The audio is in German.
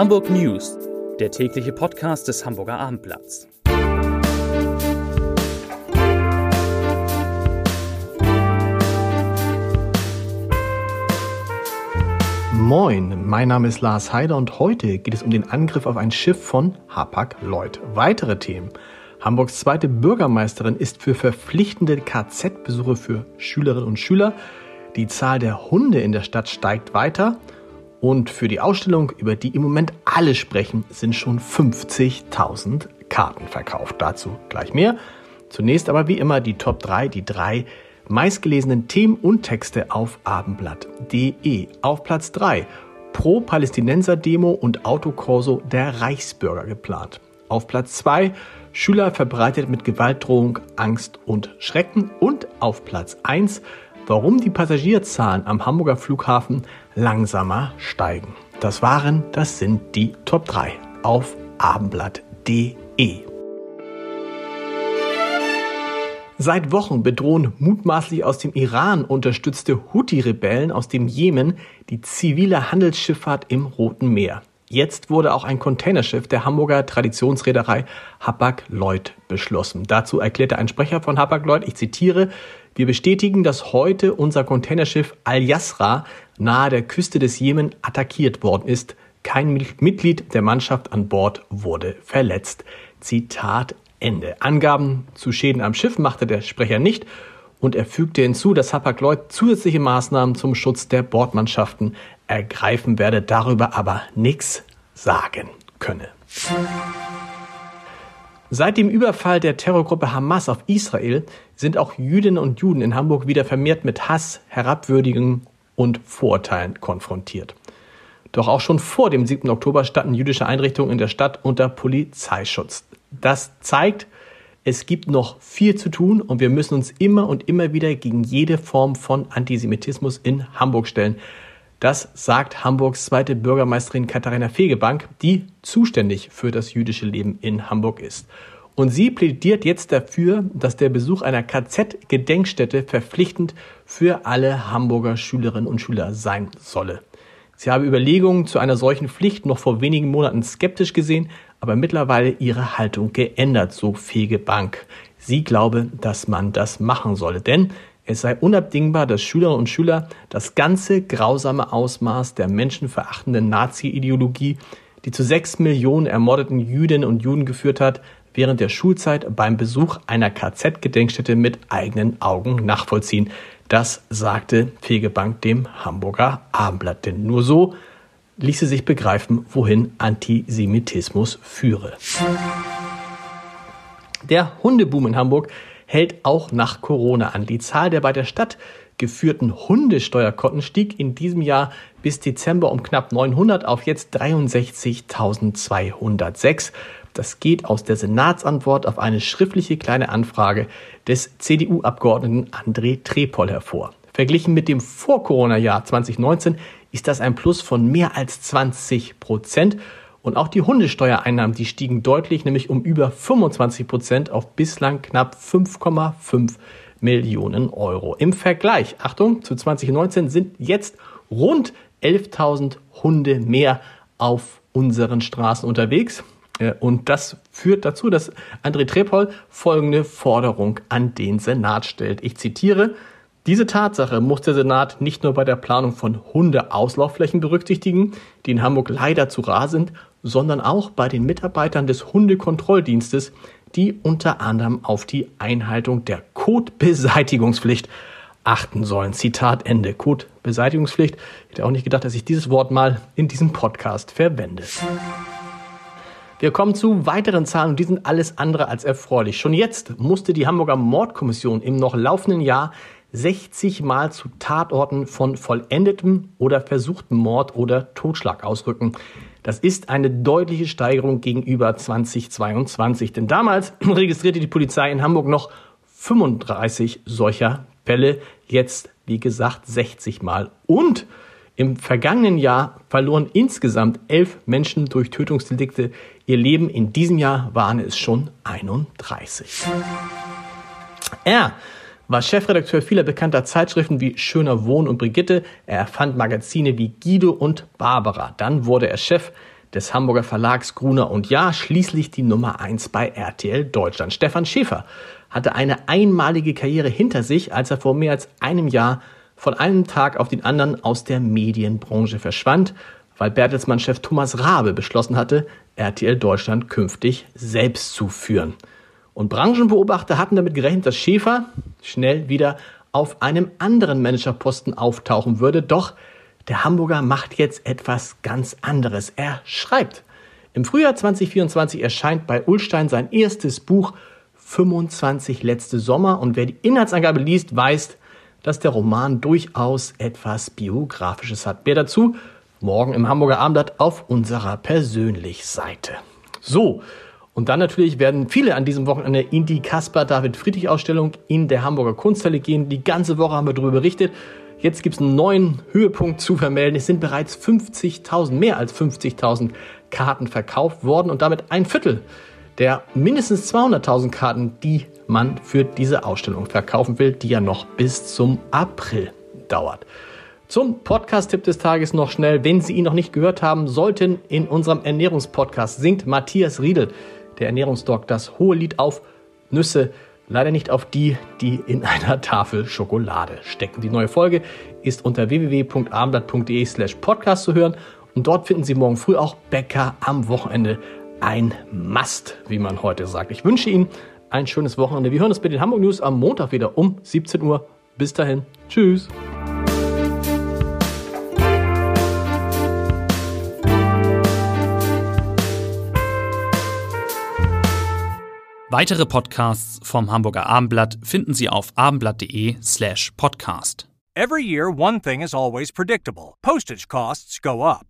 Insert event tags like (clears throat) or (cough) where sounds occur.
Hamburg News, der tägliche Podcast des Hamburger Abendblatts. Moin, mein Name ist Lars Heider und heute geht es um den Angriff auf ein Schiff von Hapag-Lloyd. Weitere Themen. Hamburgs zweite Bürgermeisterin ist für verpflichtende KZ-Besuche für Schülerinnen und Schüler. Die Zahl der Hunde in der Stadt steigt weiter. Und für die Ausstellung, über die im Moment alle sprechen, sind schon 50.000 Karten verkauft. Dazu gleich mehr. Zunächst aber wie immer die Top 3, die drei meistgelesenen Themen und Texte auf abendblatt.de. Auf Platz 3 Pro-Palästinenser-Demo und Autokorso der Reichsbürger geplant. Auf Platz 2 Schüler verbreitet mit Gewaltdrohung Angst und Schrecken. Und auf Platz 1 warum die Passagierzahlen am Hamburger Flughafen langsamer steigen. Das waren, das sind die Top 3 auf abendblatt.de. Seit Wochen bedrohen mutmaßlich aus dem Iran unterstützte Houthi-Rebellen aus dem Jemen die zivile Handelsschifffahrt im Roten Meer. Jetzt wurde auch ein Containerschiff der Hamburger Traditionsreederei Hapag-Lloyd beschlossen. Dazu erklärte ein Sprecher von Hapag-Lloyd, ich zitiere, wir bestätigen, dass heute unser Containerschiff Al-Yasra nahe der Küste des Jemen attackiert worden ist. Kein Mitglied der Mannschaft an Bord wurde verletzt. Zitat Ende. Angaben zu Schäden am Schiff machte der Sprecher nicht und er fügte hinzu, dass Hapag-Lloyd zusätzliche Maßnahmen zum Schutz der Bordmannschaften ergreifen werde, darüber aber nichts sagen könne. Seit dem Überfall der Terrorgruppe Hamas auf Israel sind auch Jüdinnen und Juden in Hamburg wieder vermehrt mit Hass, Herabwürdigung und Vorurteilen konfrontiert. Doch auch schon vor dem 7. Oktober standen jüdische Einrichtungen in der Stadt unter Polizeischutz. Das zeigt, es gibt noch viel zu tun und wir müssen uns immer und immer wieder gegen jede Form von Antisemitismus in Hamburg stellen. Das sagt Hamburgs zweite Bürgermeisterin Katharina Fegebank, die zuständig für das jüdische Leben in Hamburg ist. Und sie plädiert jetzt dafür, dass der Besuch einer KZ-Gedenkstätte verpflichtend für alle Hamburger Schülerinnen und Schüler sein solle. Sie habe Überlegungen zu einer solchen Pflicht noch vor wenigen Monaten skeptisch gesehen, aber mittlerweile ihre Haltung geändert, so Fegebank. Sie glaube, dass man das machen solle, denn es sei unabdingbar, dass Schülerinnen und Schüler das ganze grausame Ausmaß der menschenverachtenden Nazi-Ideologie, die zu sechs Millionen ermordeten Jüdinnen und Juden geführt hat, während der Schulzeit beim Besuch einer KZ-Gedenkstätte mit eigenen Augen nachvollziehen. Das sagte Fegebank dem Hamburger Abendblatt. Denn nur so ließe sich begreifen, wohin Antisemitismus führe. Der Hundeboom in Hamburg hält auch nach Corona an. Die Zahl der bei der Stadt geführten Hundesteuerkonten stieg in diesem Jahr bis Dezember um knapp 900 auf jetzt 63.206. Das geht aus der Senatsantwort auf eine schriftliche kleine Anfrage des CDU-Abgeordneten André Trepol hervor. Verglichen mit dem Vor-Corona-Jahr 2019 ist das ein Plus von mehr als 20 Prozent. Und auch die Hundesteuereinnahmen, die stiegen deutlich, nämlich um über 25 Prozent auf bislang knapp 5,5 Millionen Euro. Im Vergleich, Achtung, zu 2019 sind jetzt rund 11.000 Hunde mehr auf unseren Straßen unterwegs. Äh, und das führt dazu, dass André Trepol folgende Forderung an den Senat stellt. Ich zitiere, diese Tatsache muss der Senat nicht nur bei der Planung von Hundeauslaufflächen berücksichtigen, die in Hamburg leider zu rar sind, sondern auch bei den Mitarbeitern des Hundekontrolldienstes, die unter anderem auf die Einhaltung der Kotbeseitigungspflicht achten sollen. Zitat Ende. Kotbeseitigungspflicht. Ich hätte auch nicht gedacht, dass ich dieses Wort mal in diesem Podcast verwende. Wir kommen zu weiteren Zahlen und die sind alles andere als erfreulich. Schon jetzt musste die Hamburger Mordkommission im noch laufenden Jahr 60 Mal zu Tatorten von vollendetem oder versuchtem Mord oder Totschlag ausrücken. Das ist eine deutliche Steigerung gegenüber 2022, denn damals (clears throat) registrierte die Polizei in Hamburg noch 35 solcher Fälle, jetzt wie gesagt 60 Mal. Und im vergangenen Jahr verloren insgesamt elf Menschen durch Tötungsdelikte ihr Leben. In diesem Jahr waren es schon 31. Er war Chefredakteur vieler bekannter Zeitschriften wie Schöner Wohn und Brigitte. Er erfand Magazine wie Guido und Barbara. Dann wurde er Chef des Hamburger Verlags Gruner und Jahr schließlich die Nummer 1 bei RTL Deutschland. Stefan Schäfer hatte eine einmalige Karriere hinter sich, als er vor mehr als einem Jahr von einem Tag auf den anderen aus der Medienbranche verschwand, weil Bertelsmann-Chef Thomas Rabe beschlossen hatte, RTL Deutschland künftig selbst zu führen. Und Branchenbeobachter hatten damit gerechnet, dass Schäfer schnell wieder auf einem anderen Managerposten auftauchen würde. Doch der Hamburger macht jetzt etwas ganz anderes. Er schreibt. Im Frühjahr 2024 erscheint bei Ulstein sein erstes Buch 25 letzte Sommer und wer die Inhaltsangabe liest, weiß, dass der Roman durchaus etwas Biografisches hat. Mehr dazu morgen im Hamburger Abendblatt auf unserer Persönlich-Seite. So, und dann natürlich werden viele an diesem Wochenende in die Caspar David Friedrich Ausstellung in der Hamburger Kunsthalle gehen. Die ganze Woche haben wir darüber berichtet. Jetzt gibt es einen neuen Höhepunkt zu vermelden. Es sind bereits 50.000, mehr als 50.000 Karten verkauft worden und damit ein Viertel der mindestens 200.000 Karten, die man für diese Ausstellung verkaufen will, die ja noch bis zum April dauert. Zum Podcast-Tipp des Tages noch schnell. Wenn Sie ihn noch nicht gehört haben sollten, in unserem Ernährungspodcast singt Matthias Riedel, der Ernährungsdoc, das hohe Lied auf Nüsse Leider nicht auf die, die in einer Tafel Schokolade stecken. Die neue Folge ist unter www.abendblatt.de slash podcast zu hören und dort finden Sie morgen früh auch Bäcker am Wochenende. Ein Must, wie man heute sagt. Ich wünsche Ihnen ein schönes Wochenende. Wir hören uns bei den Hamburg News am Montag wieder um 17 Uhr. Bis dahin. Tschüss. Weitere Podcasts vom Hamburger Abendblatt finden Sie auf abendblatt.de slash podcast. Every year, one thing is always predictable. Postage costs go up.